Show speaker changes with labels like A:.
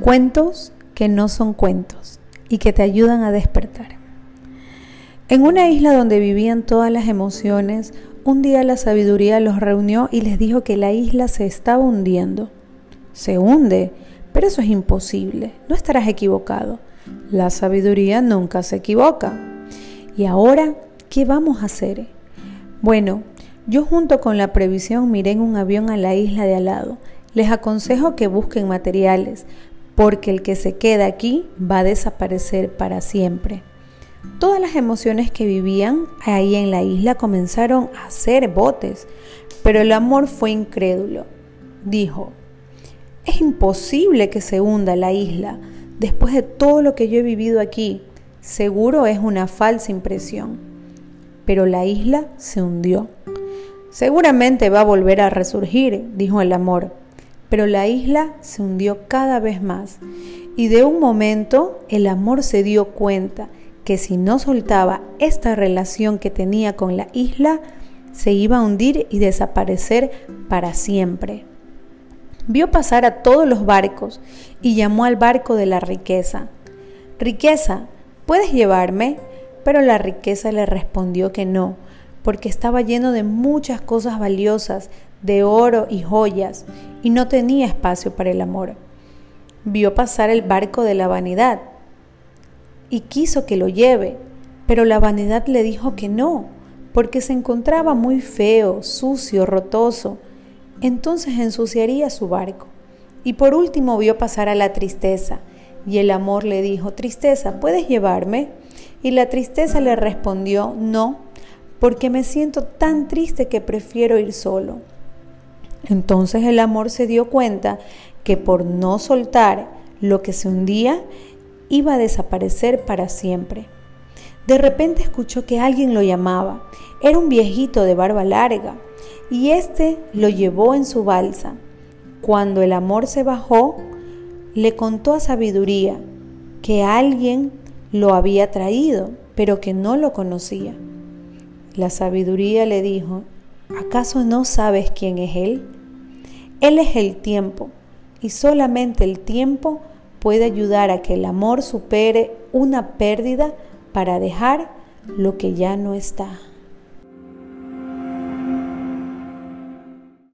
A: Cuentos que no son cuentos y que te ayudan a despertar. En una isla donde vivían todas las emociones, un día la sabiduría los reunió y les dijo que la isla se estaba hundiendo. Se hunde, pero eso es imposible, no estarás equivocado. La sabiduría nunca se equivoca. ¿Y ahora qué vamos a hacer? Bueno, yo junto con la previsión miré en un avión a la isla de al lado. Les aconsejo que busquen materiales, porque el que se queda aquí va a desaparecer para siempre. Todas las emociones que vivían ahí en la isla comenzaron a hacer botes, pero el amor fue incrédulo. Dijo, es imposible que se hunda la isla después de todo lo que yo he vivido aquí. Seguro es una falsa impresión. Pero la isla se hundió. Seguramente va a volver a resurgir, dijo el amor pero la isla se hundió cada vez más y de un momento el amor se dio cuenta que si no soltaba esta relación que tenía con la isla, se iba a hundir y desaparecer para siempre. Vio pasar a todos los barcos y llamó al barco de la riqueza. Riqueza, ¿puedes llevarme? Pero la riqueza le respondió que no, porque estaba lleno de muchas cosas valiosas, de oro y joyas, y no tenía espacio para el amor. Vio pasar el barco de la vanidad y quiso que lo lleve, pero la vanidad le dijo que no, porque se encontraba muy feo, sucio, rotoso. Entonces ensuciaría su barco. Y por último vio pasar a la tristeza, y el amor le dijo, Tristeza, ¿puedes llevarme? Y la tristeza le respondió, No, porque me siento tan triste que prefiero ir solo. Entonces el amor se dio cuenta que por no soltar lo que se hundía, iba a desaparecer para siempre. De repente escuchó que alguien lo llamaba. Era un viejito de barba larga y éste lo llevó en su balsa. Cuando el amor se bajó, le contó a sabiduría que alguien lo había traído, pero que no lo conocía. La sabiduría le dijo, ¿acaso no sabes quién es Él? Él es el tiempo y solamente el tiempo puede ayudar a que el amor supere una pérdida para dejar lo que ya no está.